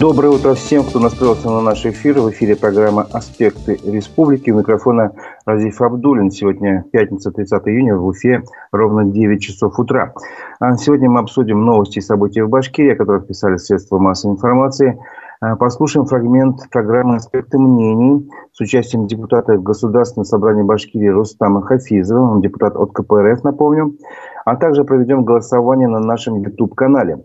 Доброе утро всем, кто настроился на наш эфир. В эфире программа «Аспекты республики». У микрофона Разиф Абдулин. Сегодня пятница, 30 июня, в Уфе ровно 9 часов утра. А сегодня мы обсудим новости и события в Башкирии, о которых писали средства массовой информации. А послушаем фрагмент программы «Аспекты мнений» с участием депутата Государственного собрания Башкирии Рустама Хафизова, он депутат от КПРФ, напомню. А также проведем голосование на нашем YouTube-канале.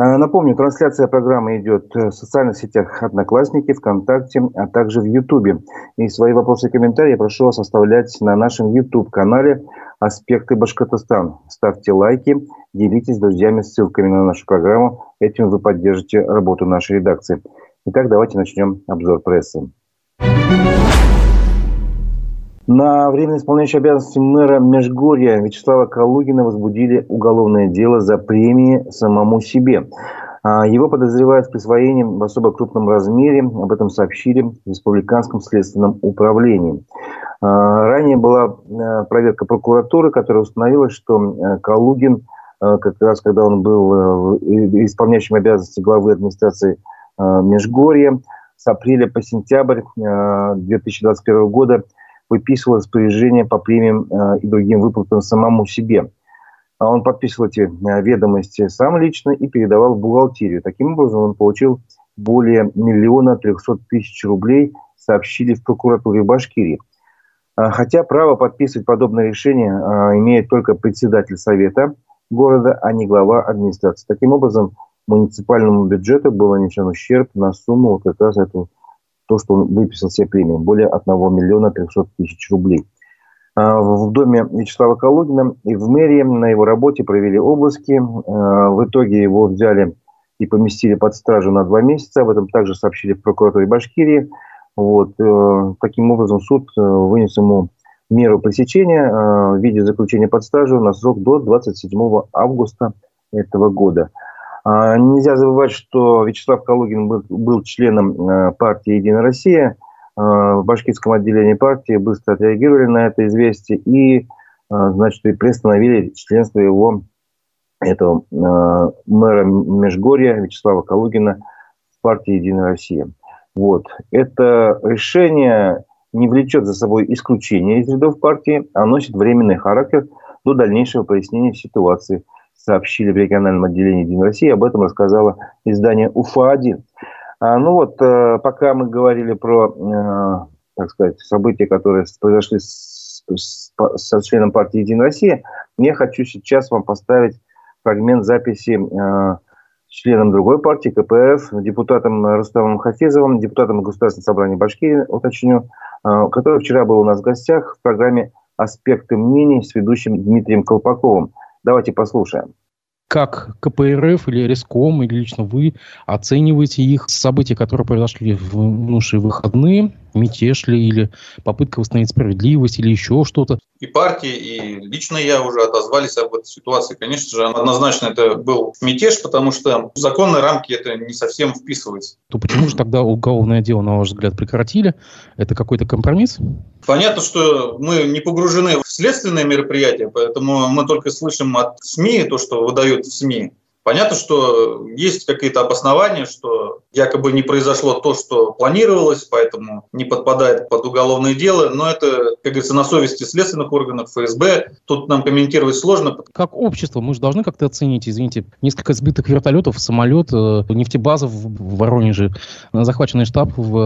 Э, напомню, трансляция программы идет в социальных сетях Одноклассники, ВКонтакте, а также в Ютубе. И свои вопросы и комментарии прошу вас оставлять на нашем Ютуб-канале «Аспекты Башкортостан». Ставьте лайки, делитесь с друзьями ссылками на нашу программу. Этим вы поддержите работу нашей редакции. Итак, давайте начнем обзор прессы. На время исполняющей обязанности мэра Межгорья Вячеслава Калугина возбудили уголовное дело за премии самому себе. А, его подозревают в присвоении в особо крупном размере. Об этом сообщили в Республиканском следственном управлении. А, ранее была э, проверка прокуратуры, которая установила, что Калугин, как раз когда он был исполняющим обязанности главы администрации Межгорья, с апреля по сентябрь 2021 года – выписывал распоряжение по премиям э, и другим выплатам самому себе. А он подписывал эти э, ведомости сам лично и передавал в бухгалтерию. Таким образом, он получил более миллиона трехсот тысяч рублей, сообщили в прокуратуре Башкирии. А, хотя право подписывать подобное решение э, имеет только председатель совета города, а не глава администрации. Таким образом, муниципальному бюджету был нанесен ущерб на сумму вот как раз этого то, что он выписал все премии, более 1 миллиона 300 тысяч рублей. А, в доме Вячеслава Калугина и в мэрии на его работе провели обыски. А, в итоге его взяли и поместили под стражу на два месяца. Об этом также сообщили в прокуратуре Башкирии. Вот. Э, таким образом, суд э, вынес ему меру пресечения э, в виде заключения под стражу на срок до 27 августа этого года. А, нельзя забывать, что Вячеслав Калугин был, членом э, партии «Единая Россия». А, в башкирском отделении партии быстро отреагировали на это известие и, а, значит, и приостановили членство его, этого мэра Межгорья Вячеслава Калугина в партии «Единая Россия». Вот. Это решение не влечет за собой исключение из рядов партии, а носит временный характер до дальнейшего прояснения ситуации – сообщили в региональном отделении Единой России. Об этом рассказало издание УФА-1. А, ну вот, э, пока мы говорили про, э, так сказать, события, которые произошли с, с, со членом партии Единая Россия, я хочу сейчас вам поставить фрагмент записи э, членом другой партии, КПРФ, депутатом Рустамом Хафизовым, депутатом Государственного собрания Башкирии, уточню, который вчера был у нас в гостях в программе «Аспекты мнений» с ведущим Дмитрием Колпаковым. Давайте послушаем как КПРФ или Реском, или лично вы оцениваете их события, которые произошли в минувшие выходные? Мятеж ли, или попытка восстановить справедливость, или еще что-то? И партии, и лично я уже отозвались об этой ситуации. Конечно же, однозначно это был мятеж, потому что в законные рамки это не совсем вписывается. То почему же тогда уголовное дело, на ваш взгляд, прекратили? Это какой-то компромисс? Понятно, что мы не погружены в следственные мероприятия, поэтому мы только слышим от СМИ то, что выдают в СМИ. Понятно, что есть какие-то обоснования, что якобы не произошло то, что планировалось, поэтому не подпадает под уголовное дело, но это, как говорится, на совести следственных органов, ФСБ. Тут нам комментировать сложно. Как общество мы же должны как-то оценить, извините, несколько сбитых вертолетов, самолет, э, нефтебаза в Воронеже, захваченный штаб в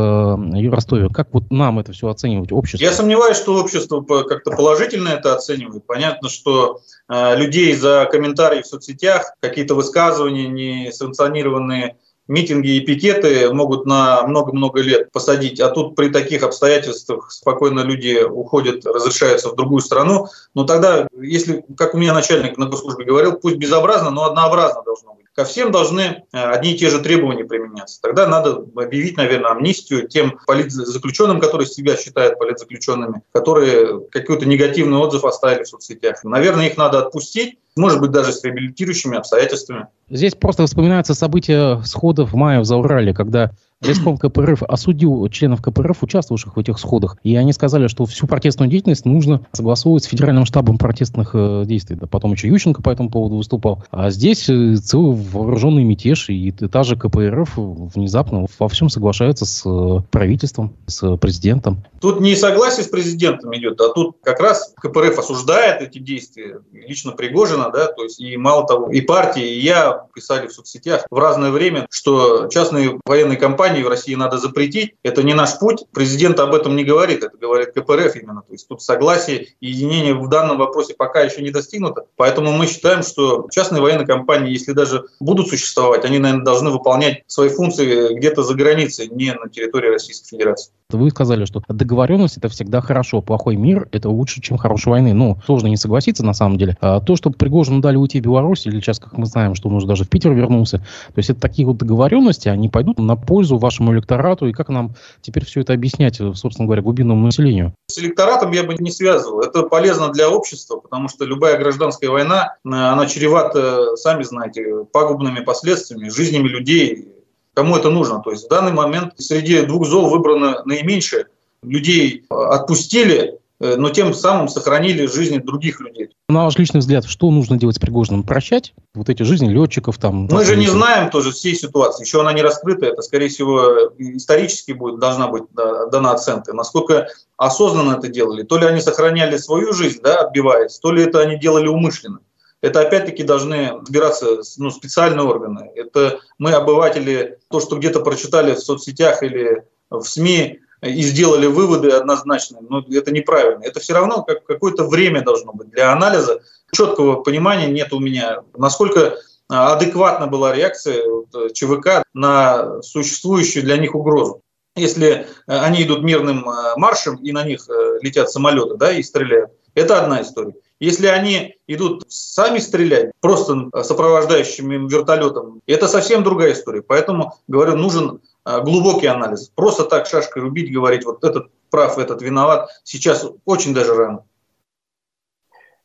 э, Ростове. Как вот нам это все оценивать, общество? Я сомневаюсь, что общество как-то положительно это оценивает. Понятно, что э, людей за комментарии в соцсетях, какие-то высказывания несанкционированные митинги и пикеты могут на много-много лет посадить, а тут при таких обстоятельствах спокойно люди уходят, разрешаются в другую страну. Но тогда, если, как у меня начальник на госслужбе говорил, пусть безобразно, но однообразно должно быть. Ко всем должны э, одни и те же требования применяться. Тогда надо объявить, наверное, амнистию тем политзаключенным, которые себя считают политзаключенными, которые какой-то негативный отзыв оставили в соцсетях. Наверное, их надо отпустить, может быть, даже с реабилитирующими обстоятельствами. Здесь просто вспоминаются события сходов в мае в Заурале, когда Реском КПРФ осудил членов КПРФ, участвовавших в этих сходах, и они сказали, что всю протестную деятельность нужно согласовывать с Федеральным штабом протестных э, действий. Да, потом еще Ющенко по этому поводу выступал. А здесь э, целый вооруженный мятеж, и та же КПРФ внезапно во всем соглашается с э, правительством, с президентом. Тут не согласие с президентом идет, а тут как раз КПРФ осуждает эти действия, лично Пригожина, да, то есть и мало того, и партии, и я писали в соцсетях в разное время, что частные военные компании в России надо запретить. Это не наш путь. Президент об этом не говорит, это говорит КПРФ именно. То есть тут согласие и единение в данном вопросе пока еще не достигнуто. Поэтому мы считаем, что частные военные компании, если даже будут существовать, они, наверное, должны выполнять свои функции где-то за границей, не на территории Российской Федерации. Вы сказали, что договоренность это всегда хорошо, плохой мир это лучше, чем хорошая войны. Ну, сложно не согласиться на самом деле. А то, что Пригожину дали уйти в Беларусь, или сейчас, как мы знаем, что он уже даже в Питер вернулся, то есть это такие вот договоренности, они пойдут на пользу вашему электорату, и как нам теперь все это объяснять, собственно говоря, глубинному населению? С электоратом я бы не связывал. Это полезно для общества, потому что любая гражданская война, она чревата, сами знаете, пагубными последствиями, жизнями людей, Кому это нужно? То есть в данный момент среди двух зол выбрано наименьшее. Людей отпустили, э, но тем самым сохранили жизни других людей. На ваш личный взгляд, что нужно делать с Пригожиным? Прощать вот эти жизни летчиков? Там, Мы же не знаем тоже всей ситуации. Еще она не раскрыта. Это, скорее всего, исторически будет, должна быть дана оценка. Насколько осознанно это делали. То ли они сохраняли свою жизнь, да, отбиваясь, то ли это они делали умышленно. Это опять-таки должны разбираться ну, специальные органы. Это мы, обыватели, то, что где-то прочитали в соцсетях или в СМИ и сделали выводы однозначные, но это неправильно. Это все равно как, какое-то время должно быть для анализа. Четкого понимания нет у меня, насколько адекватна была реакция ЧВК на существующую для них угрозу. Если они идут мирным э, маршем и на них э, летят самолеты да, и стреляют, это одна история. Если они идут сами стрелять, просто сопровождающим вертолетом, это совсем другая история. Поэтому, говорю, нужен а, глубокий анализ. Просто так шашкой рубить, говорить, вот этот прав, этот виноват, сейчас очень даже рано.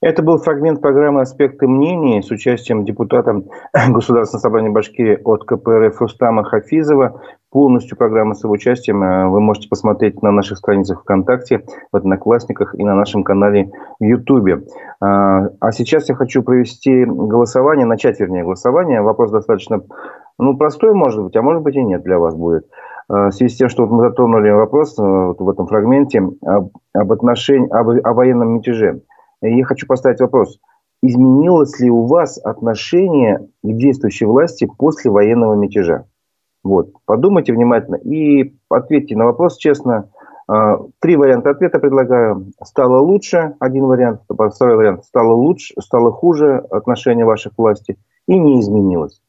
Это был фрагмент программы «Аспекты мнений» с участием депутата Государственного собрания Башкирии от КПРФ Рустама Хафизова. Полностью программу с его участием э, вы можете посмотреть на наших страницах ВКонтакте, в Одноклассниках и на нашем канале в Ютубе. А, а сейчас я хочу провести голосование, начать, вернее, голосование. Вопрос достаточно ну, простой, может быть, а может быть и нет для вас будет. А, в связи с тем, что мы затронули вопрос э, вот в этом фрагменте об, об отношении, об, о военном мятеже. Я хочу поставить вопрос. Изменилось ли у вас отношение к действующей власти после военного мятежа? Вот. Подумайте внимательно и ответьте на вопрос честно. А, три варианта ответа предлагаю. Стало лучше, один вариант. Второй вариант. Стало лучше, стало хуже отношение ваших власти и не изменилось.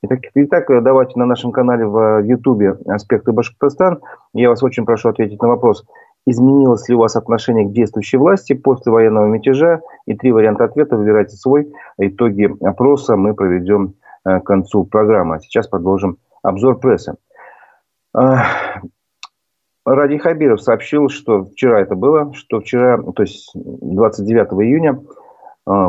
Итак, итак, давайте на нашем канале в Ютубе «Аспекты Башкортостан». Я вас очень прошу ответить на вопрос, изменилось ли у вас отношение к действующей власти после военного мятежа. И три варианта ответа, выбирайте свой. Итоги опроса мы проведем э, к концу программы. А сейчас продолжим обзор прессы. А, Ради Хабиров сообщил, что вчера это было, что вчера, то есть 29 июня,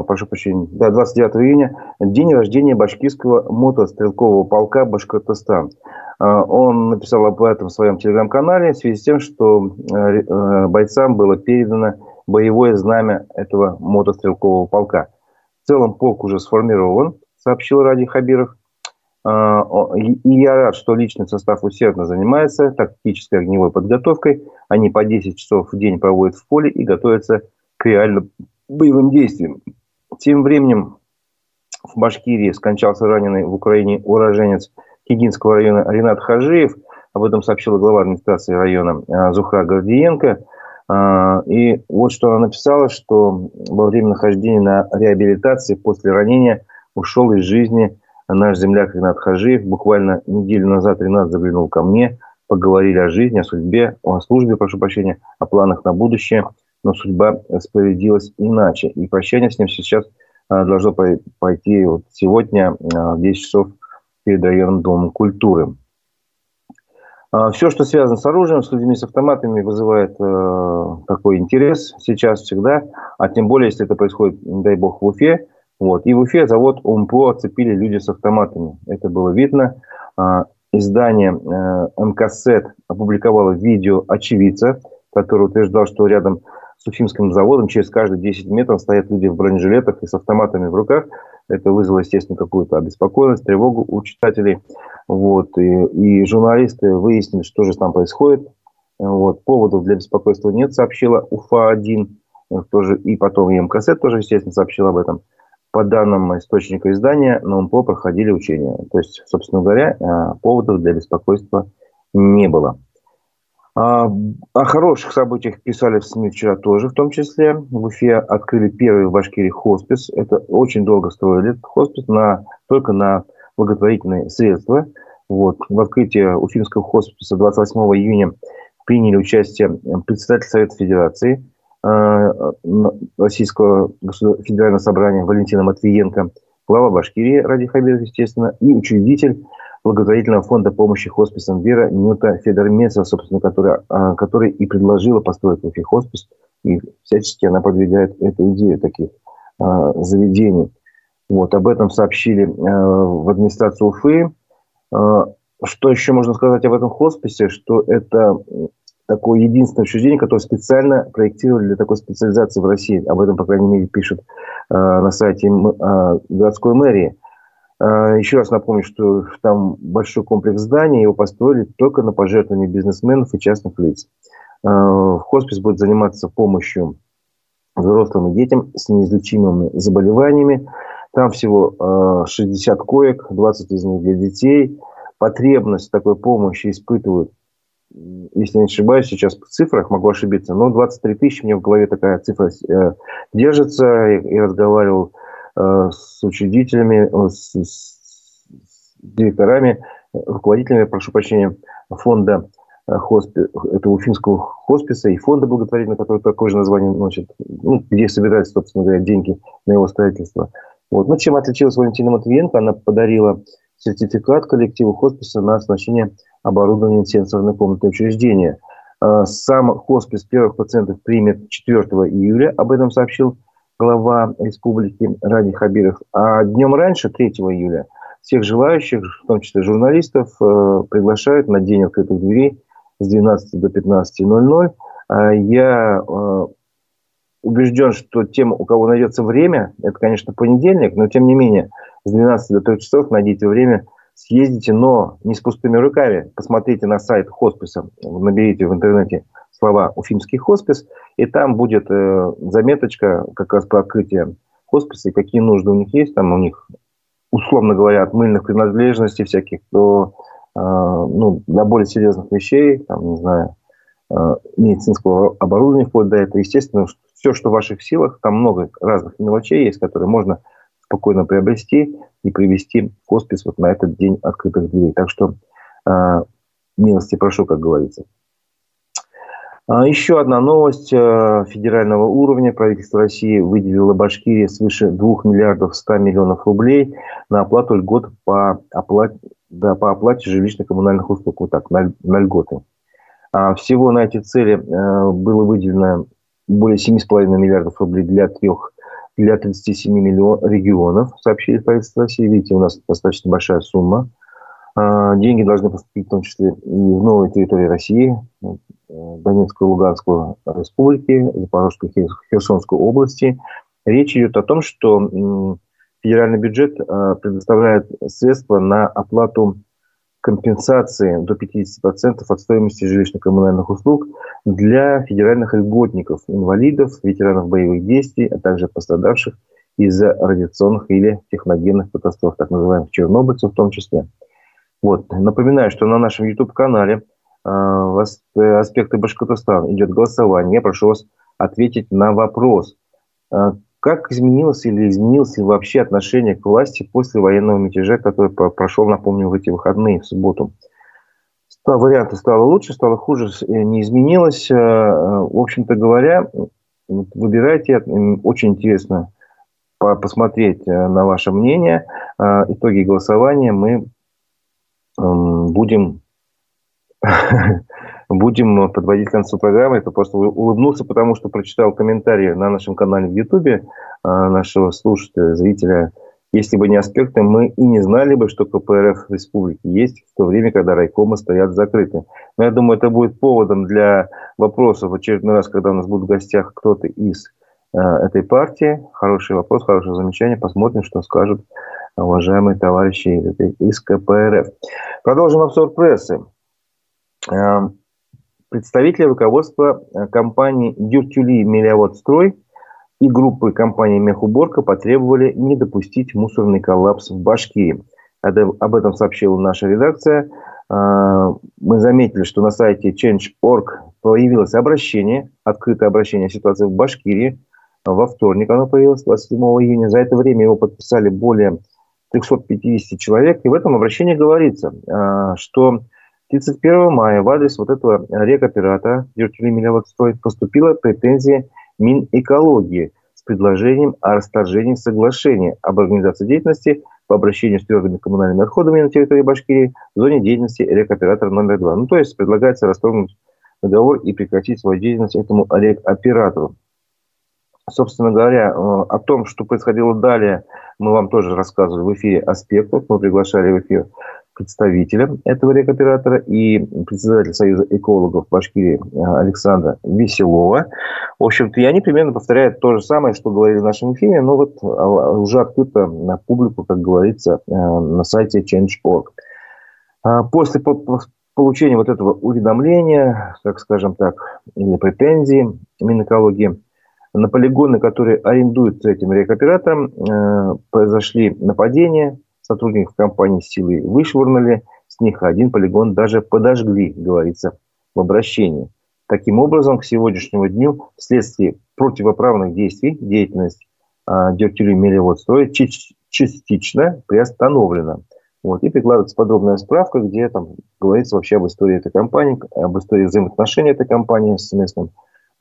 прошу прощения, да, 29 июня, день рождения башкирского мотострелкового полка Башкортостан. А, он написал об этом в своем телеграм-канале в связи с тем, что э, э, бойцам было передано боевое знамя этого мотострелкового полка. В целом полк уже сформирован, сообщил Ради Хабиров. А, и я рад, что личный состав усердно занимается тактической огневой подготовкой. Они по 10 часов в день проводят в поле и готовятся к реальным боевым действиям. Тем временем в Башкирии скончался раненый в Украине уроженец Кигинского района Ренат Хажиев. Об этом сообщила глава администрации района а, Зухра Гордиенко. А, и вот что она написала, что во время нахождения на реабилитации после ранения ушел из жизни наш земляк Ренат Хажиев. Буквально неделю назад Ренат заглянул ко мне, поговорили о жизни, о судьбе, о службе, прошу прощения, о планах на будущее. Но судьба распорядилась иначе. И прощание с ним сейчас а, должно пойти вот сегодня а, в 10 часов перед районным домом культуры. А, Все, что связано с оружием, с людьми с автоматами, вызывает э, такой интерес сейчас, всегда. А тем более, если это происходит, дай бог, в Вот. И в Уфе завод УМПО оцепили люди с автоматами. Это было видно. А, издание МКСЭТ опубликовало видео очевидца, который утверждал, что рядом с Уфимским заводом через каждые 10 метров стоят люди в бронежилетах и с автоматами в руках. Это вызвало, естественно, какую-то обеспокоенность, тревогу у читателей. Вот. И, и журналисты выяснили, что же там происходит. Вот. Поводов для беспокойства нет, сообщила УФА-1. Тоже, и потом и МКС тоже, естественно, сообщил об этом. По данным источника издания, на УМПО проходили учения. То есть, собственно говоря, э, поводов для беспокойства не было. А, о хороших событиях писали в СМИ вчера тоже, в том числе. В Уфе открыли первый в Башкирии хоспис. Это очень долго строили хоспис на, только на благотворительные средства. Вот. В открытии Уфимского хосписа 28 июня приняли участие председатель Совета Федерации э, Российского федерального собрания Валентина Матвиенко, глава Башкирии Ради Хабиров, естественно, и учредитель благотворительного фонда помощи хосписам Вера Нюта Федормесова, собственно, которая, а, который и предложила построить Уфи хоспис, и всячески она продвигает эту идею таких а, заведений. Вот, об этом сообщили а, в администрацию Уфы. Что еще можно сказать об этом хосписе? Что это такое единственное учреждение, которое специально проектировали для такой специализации в России. Об этом, по крайней мере, пишут на сайте городской мэрии. А, еще раз напомню, что там большой комплекс зданий, его построили только на пожертвования бизнесменов и частных лиц. А, хоспис будет заниматься помощью взрослым и детям с неизлечимыми заболеваниями. Там всего 60 а, коек, 20 из них для детей. Потребность такой помощи испытывают, если не ошибаюсь, сейчас в цифрах, могу ошибиться, но 23 тысячи, мне в голове такая цифра э, держится. Я разговаривал с учредителями, э, с, с директорами, руководителями, прошу прощения, фонда э, хоспи, этого уфимского хосписа и фонда благотворительного, который такое же название носит, ну, где собираются, собственно говоря, деньги на его строительство. Вот. Ну, чем отличилась Валентина Матвиенко? Она подарила сертификат коллективу хосписа на оснащение оборудованием сенсорной комнаты учреждения. Сам хоспис первых пациентов примет 4 июля, об этом сообщил глава республики Ради Хабиров. А днем раньше, 3 июля, всех желающих, в том числе журналистов, э, приглашают на день открытых дверей с 12 до 15.00. А я э, убежден, что тем, у кого найдется время, это, конечно, понедельник, но тем не менее, с 12 до 3 часов найдите время, съездите, но не с пустыми руками. Посмотрите на сайт хосписа, наберите в интернете слова «Уфимский хоспис», и там будет э, заметочка как раз про открытие хосписа и какие нужды у них есть. Там у них, условно говоря, от мыльных принадлежностей всяких до э, ну, для более серьезных вещей, там, не знаю, э, медицинского оборудования вплоть до этого. Естественно, все, что в ваших силах, там много разных мелочей есть, которые можно спокойно приобрести и привести хоспис вот на этот день открытых дверей. Так что э, милости прошу, как говорится. А, еще одна новость э, федерального уровня. Правительство России выделило Башкирии свыше 2 миллиардов 100 миллионов рублей на оплату льгот по оплате, да, по оплате жилищно-коммунальных услуг. Вот так, на, на льготы. А всего на эти цели э, было выделено более 7,5 миллиардов рублей для трех для 37 миллионов регионов, сообщили правительство России. Видите, у нас достаточно большая сумма. А, деньги должны поступить в том числе и в новые территории России, Донецкую и Луганскую республики, Запорожской и Херсонской области. Речь идет о том, что федеральный бюджет а, предоставляет средства на оплату компенсации до 50% от стоимости жилищно-коммунальных услуг для федеральных льготников, инвалидов, ветеранов боевых действий, а также пострадавших из-за радиационных или техногенных катастроф, так называемых чернобыльцев в том числе. Вот. Напоминаю, что на нашем YouTube-канале аспекты Башкортостана идет голосование. Я прошу вас ответить на вопрос. Э, как изменилось или изменилось ли вообще отношение к власти после военного мятежа, который прошел, напомню, в эти выходные, в субботу? Варианты стало лучше, стало хуже, э, не изменилось. Э, в общем-то говоря, выбирайте. Очень интересно посмотреть на ваше мнение. Итоги голосования мы будем, будем подводить к концу программы. Это просто улыбнулся, потому что прочитал комментарии на нашем канале в Ютубе а, нашего слушателя, зрителя Если бы не аспекты, мы и не знали бы, что КПРФ в республике есть в то время, когда райкомы стоят закрыты. Но я думаю, это будет поводом для вопросов в очередной раз, когда у нас будет в гостях кто-то из э, этой партии. Хороший вопрос, хорошее замечание. Посмотрим, что скажут уважаемые товарищи из КПРФ. Продолжим обзор прессы. Э, представители руководства э, компании «Дюртюли Мелиаводстрой» и группы компании «Мехуборка» потребовали не допустить мусорный коллапс в Башкирии. Об этом сообщила наша редакция. Э, мы заметили, что на сайте Change.org появилось обращение, открытое обращение о ситуации в Башкирии. Во вторник оно появилось, 27 июня. За это время его подписали более 350 человек. И в этом обращении говорится, что 31 мая в адрес вот этого рекоператора Дюртюли Миляводстрой поступила претензия Минэкологии с предложением о расторжении соглашения об организации деятельности по обращению с твердыми коммунальными отходами на территории Башкирии в зоне деятельности рекоператора номер два. Ну, то есть предлагается расторгнуть договор и прекратить свою деятельность этому рекоператору. Собственно говоря, э, о том, что происходило далее, мы вам тоже рассказывали в эфире аспектов. Мы приглашали в эфир представителя этого рекоператора и председателя Союза экологов Башкирии э, Александра Веселова. В общем-то, и они примерно повторяют то же самое, что говорили в нашем эфире, но вот а, уже открыто на публику, как говорится, э, на сайте Change.org. А после получения вот этого уведомления, так скажем так, или претензии Минэкологии, на полигоны, которые арендуются этим рекоператором, э, произошли нападения, сотрудников компании силы вышвырнули, с них один полигон даже подожгли, говорится в обращении. Таким образом, к сегодняшнему дню вследствие противоправных действий деятельность э, Дёртюли Мелеводстроя частично приостановлена. Вот, и прикладывается подробная справка, где там говорится вообще об истории этой компании, об истории взаимоотношений этой компании с, местным,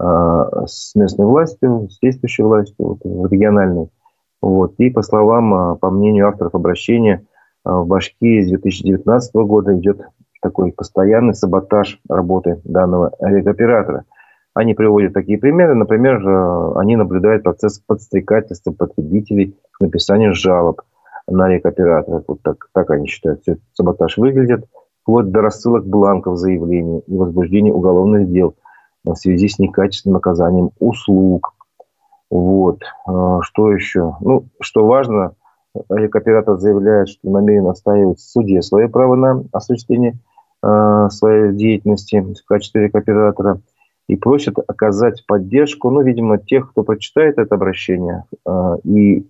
э, с местной властью, с действующей властью, вот, региональной. Вот. И по словам, а, по мнению авторов обращения, а, в Башкирии с 2019 года идет такой постоянный саботаж работы данного регоператора. Они приводят такие примеры. Например, а, они наблюдают процесс подстрекательства потребителей к написанию жалоб на рекоператора. Вот так, так они считают, что саботаж выглядит. Вплоть до рассылок бланков заявлений и возбуждения уголовных дел в связи с некачественным оказанием услуг, вот. А, что еще? Ну, что важно, рекоператор заявляет, что намерен отстаивать в суде свое право на осуществление э, своей деятельности в качестве рекоператора и просит оказать поддержку, ну, видимо, тех, кто прочитает это обращение э, и,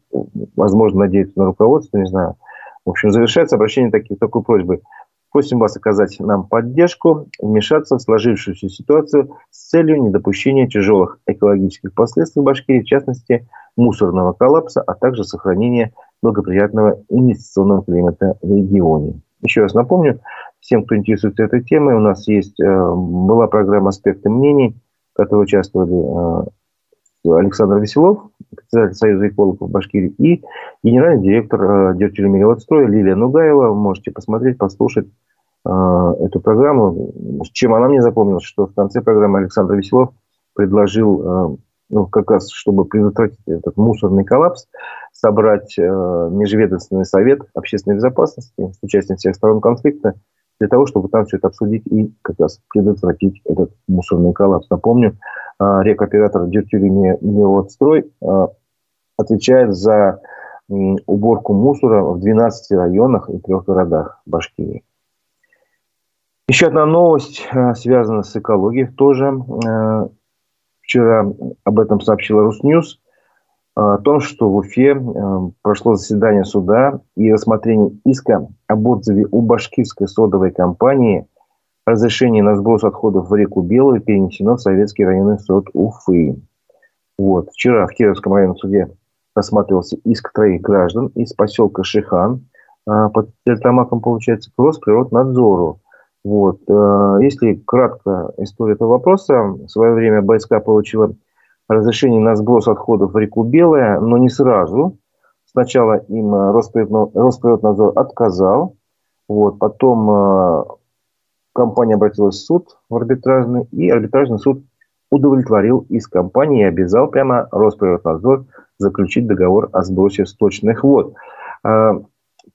возможно, надеется на руководство, не знаю. В общем, завершается обращение таки, такой просьбой – Просим вас оказать нам поддержку, вмешаться в сложившуюся ситуацию с целью недопущения тяжелых экологических последствий в Башкирии, в частности, мусорного коллапса, а также сохранения благоприятного инвестиционного климата в регионе. Еще раз напомню, всем, кто интересуется этой темой, у нас есть, э, была программа «Аспекты мнений», в которой участвовали э, Александр Веселов, председатель Союза экологов Башкирии, и генеральный директор э, Дертюлемелеводстроя Лилия Нугаева. Можете посмотреть, послушать э, эту программу. Чем она мне запомнилась, что в конце программы Александр Веселов предложил, э, ну, как раз, чтобы предотвратить этот мусорный коллапс, собрать межведомственный совет общественной безопасности с участием всех сторон конфликта для того, чтобы там все это обсудить и как раз предотвратить этот мусорный коллапс. Напомню, э, рекоператор Дюртюли Мелодстрой э, отвечает за уборку мусора в 12 районах и трех городах Башкирии. Еще одна новость э, связана с экологией тоже. Вчера об этом сообщила Русньюз о том, что в Уфе э, прошло заседание суда и рассмотрение иска об отзыве у башкирской содовой компании разрешение на сброс отходов в реку Белую перенесено в Советский районный суд Уфы. Вот. Вчера в Кировском районном суде рассматривался иск троих граждан из поселка Шихан э, под Тельтамаком, получается, к Росприроднадзору. Вот. Э, если кратко история этого вопроса, в свое время БСК получила разрешение на сброс отходов в реку Белая, но не сразу. Сначала им э, Росприроднадзор отказал, вот, потом э, компания обратилась в суд в арбитражный, и арбитражный суд удовлетворил иск компании и обязал прямо Росприроднадзор заключить договор о сбросе сточных вод.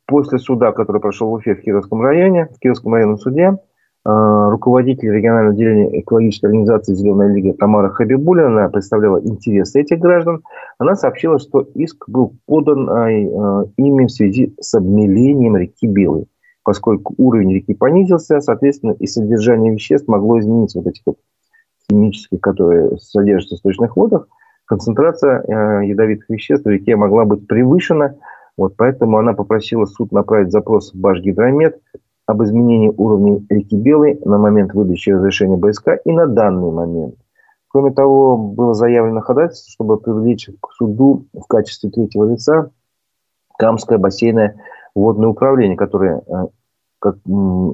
После суда, который прошел в Уфе в Кировском районе, в Кировском районном суде, руководитель регионального отделения экологической организации «Зеленая лига» Тамара Хабибулина, представляла интересы этих граждан, она сообщила, что иск был подан ими в связи с обмелением реки Белой. Поскольку уровень реки понизился, соответственно, и содержание веществ могло измениться, вот этих вот химических, которые содержатся в сточных водах, концентрация э, ядовитых веществ в реке могла быть превышена, вот поэтому она попросила суд направить запрос в Башгидромет об изменении уровня реки Белой на момент выдачи разрешения БСК и на данный момент. Кроме того, было заявлено ходатайство, чтобы привлечь к суду в качестве третьего лица Камское бассейное водное управление, которое э, как,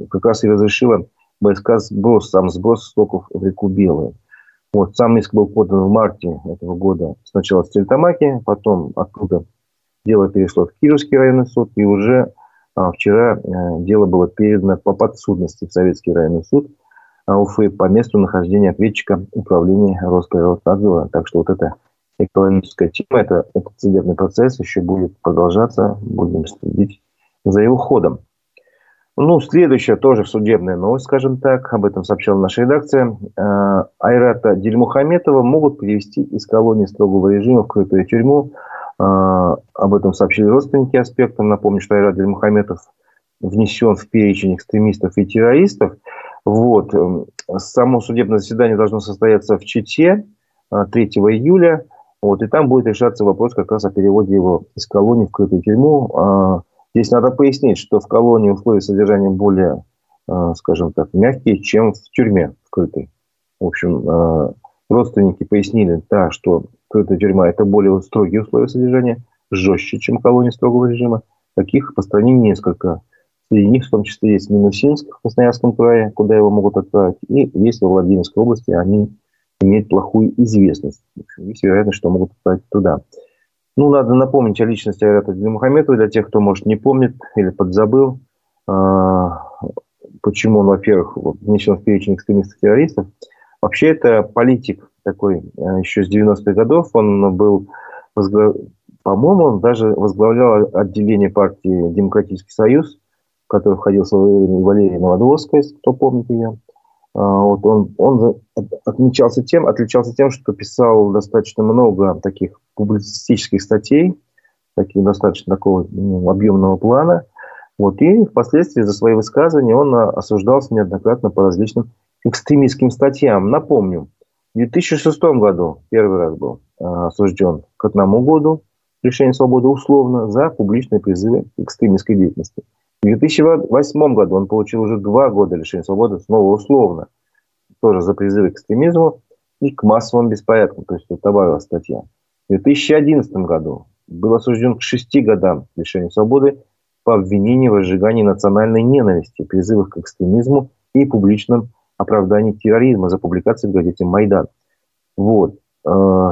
как раз и разрешило БСК сброс, сам сброс стоков в реку Белую. Вот, сам иск был подан в марте этого года. Сначала в Стельтамаке, потом оттуда дело перешло в Кировский районный суд, и уже вчера а, дело было передано по подсудности в Советский районный суд а, Уфы по месту нахождения ответчика управления Росприроднадзора. Так что вот эта экологическая тема, это, этот судебный процесс еще будет продолжаться, будем следить за его ходом. Ну, следующая тоже судебная новость, скажем так, об этом сообщала наша редакция. Э, Айрата Дельмухаметова могут перевести из колонии строгого режима в крытую тюрьму. Э, об этом сообщили родственники аспектам. Напомню, что Айрат Дельмухаметов внесен в перечень экстремистов и террористов. Вот. Э, само судебное заседание должно состояться в Чите 3 июля. Вот, и там будет решаться вопрос как раз о переводе его из колонии в крытую тюрьму. Здесь надо пояснить, что в колонии условия содержания более, скажем так, мягкие, чем в тюрьме вкрытой. В общем, родственники пояснили, да, что крытая тюрьма – это более строгие условия содержания, жестче, чем колония строгого режима. Таких по стране несколько. Среди них в том числе есть Минусинск в Красноярском крае, куда его могут отправить, и есть во Владимирской области, они имеют плохую известность. Есть вероятность, что могут отправить туда. Ну, надо напомнить о личности Айрата Мухаметова для тех, кто, может, не помнит или подзабыл. А, почему он, во-первых, внесен в перечень экстремистов-террористов. Вообще, это политик такой а, еще с 90-х годов. Он был, по-моему, он даже возглавлял отделение партии «Демократический союз», в который входил в свое время Валерий Новодворская, кто помнит ее. А, вот он, он отмечался тем, отличался тем, что писал достаточно много таких публицистических статей, таких достаточно такого ну, объемного плана. Вот, и впоследствии за свои высказывания он осуждался неоднократно по различным экстремистским статьям. Напомню, в 2006 году первый раз был а, осужден к одному году лишения свободы условно за публичные призывы к экстремистской деятельности. В 2008 году он получил уже два года лишения свободы, снова условно, тоже за призывы к экстремизму и к массовым беспорядкам, то есть добавилась статья. В 2011 году был осужден к шести годам лишения свободы по обвинению в разжигании национальной ненависти, призывах к экстремизму и публичном оправдании терроризма за публикацией в газете «Майдан». Вот. Э,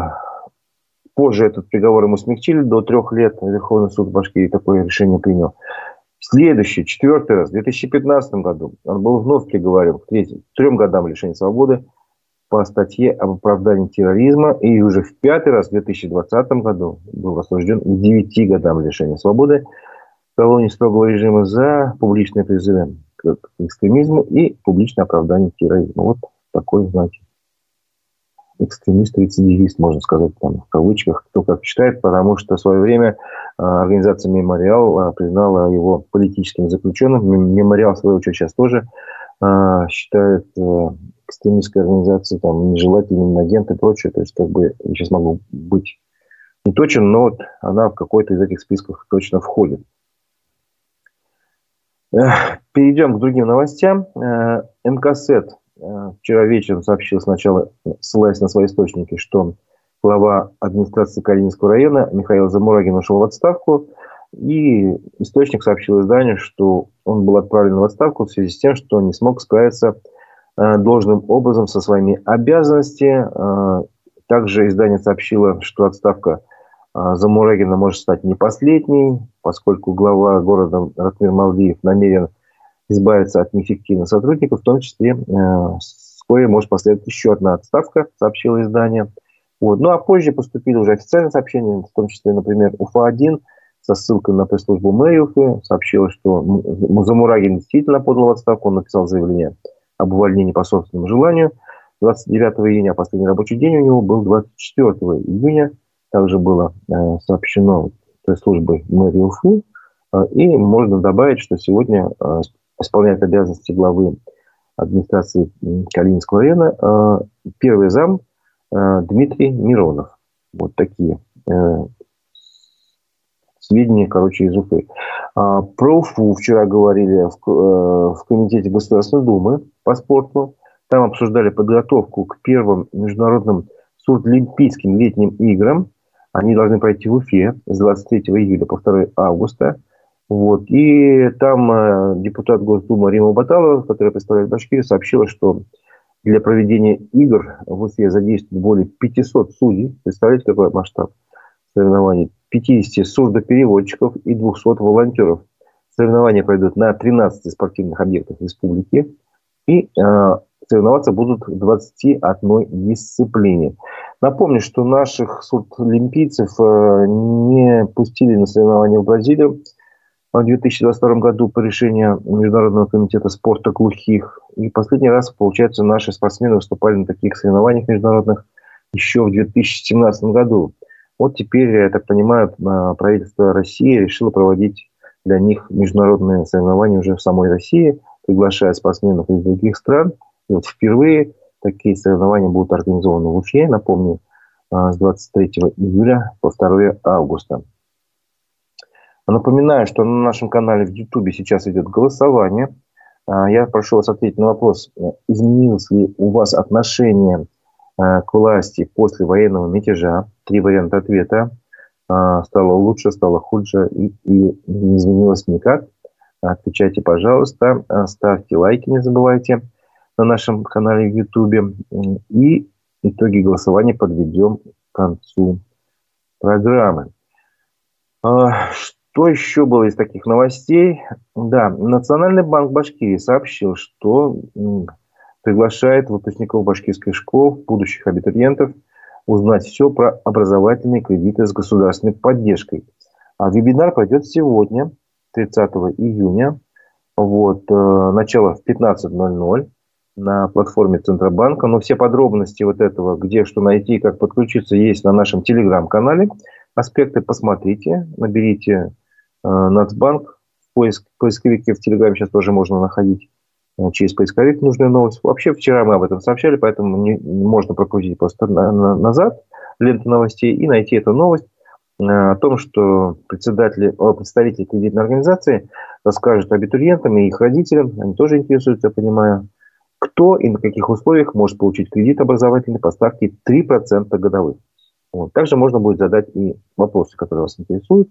позже этот приговор ему смягчили до трех лет. Верховный суд Башкирии такое решение принял. Следующий, четвертый раз, в 2015 году, он был вновь приговорен к третьим, трем годам лишения свободы по статье об оправдании терроризма. И уже в пятый раз, в 2020 году, был осужден к девяти годам лишения свободы в колонии строгого режима за публичные призывы к экстремизму и публичное оправдание терроризма. Вот такой, знаете, экстремист-рецидивист, можно сказать, там, в кавычках, кто как считает, потому что в свое время а, организация «Мемориал» а, признала его политическим заключенным. «Мемориал», в свою очередь, сейчас тоже а, считает э, экстремистской организацией там, нежелательным агент и прочее. То есть, как бы, я сейчас могу быть не точен, но вот она в какой-то из этих списков точно входит. Перейдем к другим новостям. Э, МКСЭД Э, вчера вечером сообщил сначала, ссылаясь на свои источники, что глава администрации Калининского района Михаил Замурагин ушел в отставку. И источник сообщил изданию, что он был отправлен в отставку в связи с тем, что не смог справиться э, должным образом со своими обязанностями. Э, также издание сообщило, что отставка Замурагина может стать не последней, поскольку глава города Ратмир Малдиев намерен избавиться от неэффективных сотрудников, в том числе э, вскоре может последовать еще одна отставка, сообщило издание. Вот. Ну а позже поступили уже официальные сообщения, в том числе, например, УФА-1 со ссылкой на пресс-службу мэрии Уфы сообщила, что Музамурагин действительно подал в отставку. Он написал заявление об увольнении по собственному желанию. 29 июня, а последний рабочий день у него был 24 июня. Также было э, сообщено пресс-службой мэрии Уфы. Э, и можно добавить, что сегодня э, исполняет обязанности главы администрации Калининского района первый зам Дмитрий Миронов. Вот такие сведения, короче, из Уфы. А, про Уфу вчера говорили в, Комитете Государственной Думы по спорту. Там обсуждали подготовку к первым международным сурдлимпийским летним играм. Они должны пройти в Уфе с 23 июля по 2 августа. Вот. И там э, депутат Госдумы Рима Баталова, которая представляет Башкирию, сообщила, что для проведения игр в Уфе задействуют более 500 судей. Представляете, какой масштаб соревнований? 50 сурдопереводчиков и 200 волонтеров. Соревнования пройдут на 13 спортивных объектах республики. И э, соревноваться будут в 21 дисциплине. Напомню, что наших сурдолимпийцев э, не пустили на соревнования в Бразилию в 2022 году по решению Международного комитета спорта глухих. И последний раз, получается, наши спортсмены выступали на таких соревнованиях международных еще в 2017 году. Вот теперь, я так понимаю, правительство России решило проводить для них международные соревнования уже в самой России, приглашая спортсменов из других стран. И вот впервые такие соревнования будут организованы в Уфе, напомню, а, с 23 июля по 2 августа. Напоминаю, что на нашем канале в YouTube сейчас идет голосование. А, я прошу вас ответить на вопрос, изменилось ли у вас отношение а, к власти после военного мятежа. Три варианта ответа. А, стало лучше, стало хуже и, и не изменилось никак. Отвечайте, пожалуйста. Ставьте лайки, не забывайте, на нашем канале в YouTube. И итоги голосования подведем к концу программы. Что еще было из таких новостей? Да, Национальный банк Башкирии сообщил, что приглашает выпускников башкирских школ, будущих абитуриентов, узнать все про образовательные кредиты с государственной поддержкой. А вебинар пройдет сегодня, 30 июня, вот, э, начало в 15.00 на платформе Центробанка. Но все подробности вот этого, где что найти, как подключиться, есть на нашем телеграм-канале. Аспекты посмотрите, наберите Э, Нацбанк. Поиск, поисковики в Телеграме сейчас тоже можно находить э, через поисковик нужную новость. Вообще вчера мы об этом сообщали, поэтому не, не можно прокрутить просто на, на, назад ленту новостей и найти эту новость э, о том, что председатели, о, представители кредитной организации расскажут абитуриентам и их родителям, они тоже интересуются, я понимаю, кто и на каких условиях может получить кредит образовательный по ставке 3% годовых. Вот. Также можно будет задать и вопросы, которые вас интересуют.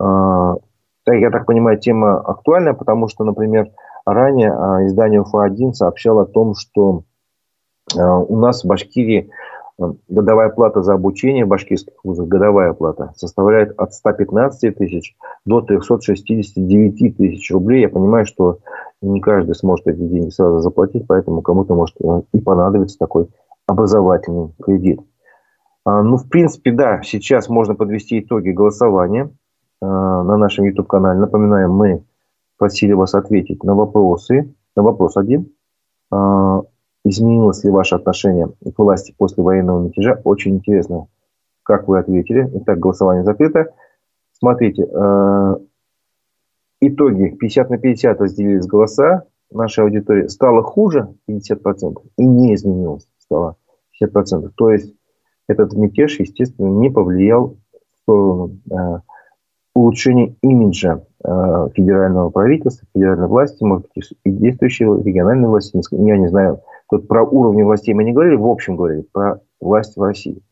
Я так понимаю, тема актуальная, потому что, например, ранее а, издание УФА-1 сообщало о том, что а, у нас в Башкирии а, годовая плата за обучение в башкирских вузах, годовая плата, составляет от 115 тысяч до 369 тысяч рублей. Я понимаю, что не каждый сможет эти деньги сразу заплатить, поэтому кому-то может и понадобиться такой образовательный кредит. Ну, в принципе, да, сейчас можно подвести итоги голосования. Э, на нашем YouTube-канале. Напоминаем, мы просили вас ответить на вопросы. На вопрос один. Э, изменилось ли ваше отношение к власти после военного мятежа? Очень интересно, как вы ответили. Итак, голосование закрыто. Смотрите, э, итоги 50 на 50 разделились голоса нашей аудитории. Стало хуже 50% и не изменилось. Стало 50%. То есть этот мятеж, естественно, не повлиял в сторону улучшение имиджа э, федерального правительства, федеральной власти, может быть, и действующей региональной власти. Я не знаю, тут про уровни властей мы не говорили, в общем говорили, про власть в России.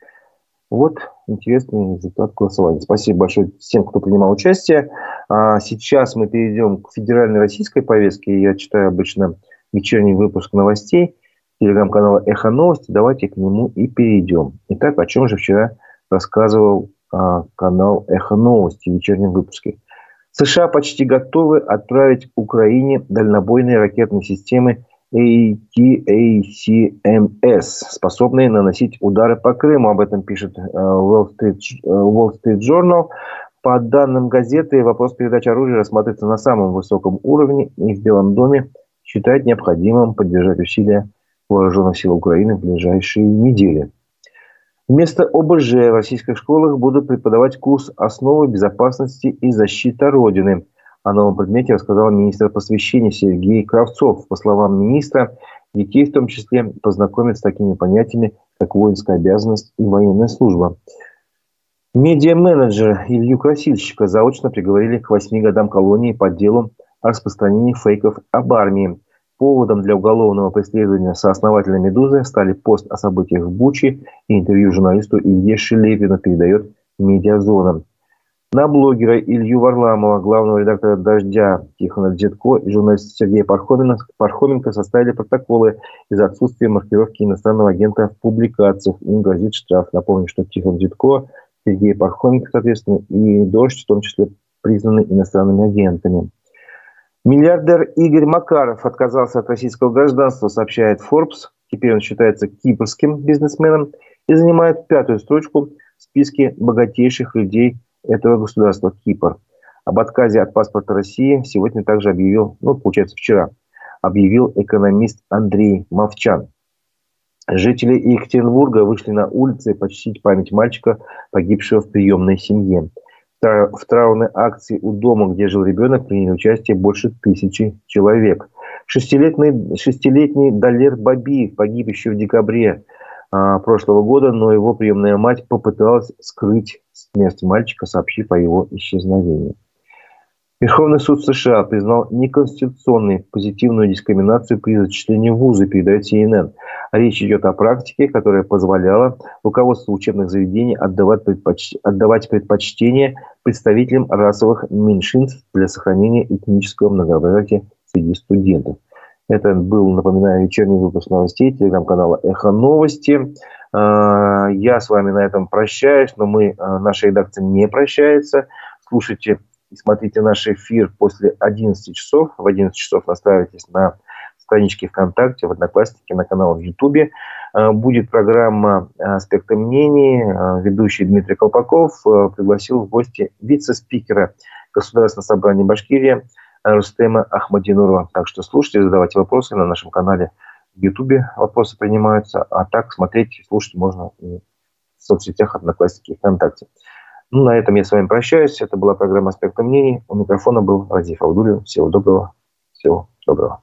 Вот интересный результат голосования. Спасибо большое всем, кто принимал участие. А сейчас мы перейдем к федеральной российской повестке. Я читаю обычно вечерний выпуск новостей телеграм-канала «Эхо новости». Давайте к нему и перейдем. Итак, о чем же вчера рассказывал а, канал «Эхо новости» в вечернем выпуске. США почти готовы отправить Украине дальнобойные ракетные системы ATACMS, способные наносить удары по Крыму. Об этом пишет э, Wall Street, э, Wall Street Journal. По данным газеты, вопрос передачи оружия рассматривается на самом высоком уровне, и в Белом доме считают необходимым поддержать усилия вооруженных сил Украины в ближайшие недели. Вместо ОБЖ в российских школах будут преподавать курс «Основы безопасности и защита Родины». О новом предмете рассказал министр просвещения Сергей Кравцов. По словам министра, детей в том числе познакомят с такими понятиями, как воинская обязанность и военная служба. Медиа-менеджер Илью Красильщика заочно приговорили к восьми годам колонии по делу о распространении фейков об армии. Поводом для уголовного преследования сооснователя «Медузы» стали пост о событиях в Буче и интервью журналисту Илье Шелепину передает «Медиазона». На блогера Илью Варламова, главного редактора «Дождя» Тихона Дзетко и журналиста Сергея Пархоменко, составили протоколы из-за отсутствия маркировки иностранного агента в публикациях. Им грозит штраф. Напомню, что Тихон Дзетко, Сергей Пархоменко, соответственно, и «Дождь» в том числе признаны иностранными агентами. Миллиардер Игорь Макаров отказался от российского гражданства, сообщает Forbes. Теперь он считается кипрским бизнесменом и занимает пятую строчку в списке богатейших людей этого государства Кипр. Об отказе от паспорта России сегодня также объявил, ну, получается, вчера, объявил экономист Андрей Мовчан. Жители Екатеринбурга вышли на улицы почтить память мальчика, погибшего в приемной семье. В траурной акции у дома, где жил ребенок, приняли участие больше тысячи человек. Шестилетний, шестилетний Далер Баби погиб еще в декабре прошлого года, но его приемная мать попыталась скрыть смерть мальчика, сообщив о его исчезновении. Верховный суд США признал неконституционной позитивную дискриминацию при зачислении в вузы, передает CNN. Речь идет о практике, которая позволяла руководству учебных заведений отдавать, предпоч... отдавать предпочтение представителям расовых меньшинств для сохранения этнического многообразия среди студентов. Это был, напоминаю, вечерний выпуск новостей телеграм-канала «Эхо новости». А, я с вами на этом прощаюсь, но мы, а, наша редакция не прощается. Слушайте и смотрите наш эфир после 11 часов. В 11 часов настраивайтесь на страничке ВКонтакте, в Однокласснике, на канал в Ютубе. А, будет программа «Аспекты мнений». Ведущий Дмитрий Колпаков пригласил в гости вице-спикера Государственного собрания Башкирии Рустема Ахмадинурова. Так что слушайте, задавайте вопросы на нашем канале в Ютубе. Вопросы принимаются, а так смотреть и слушать можно и в соцсетях Одноклассники и ВКонтакте. Ну, на этом я с вами прощаюсь. Это была программа «Аспекты мнений». У микрофона был Радив Алдулин. Всего доброго. Всего доброго.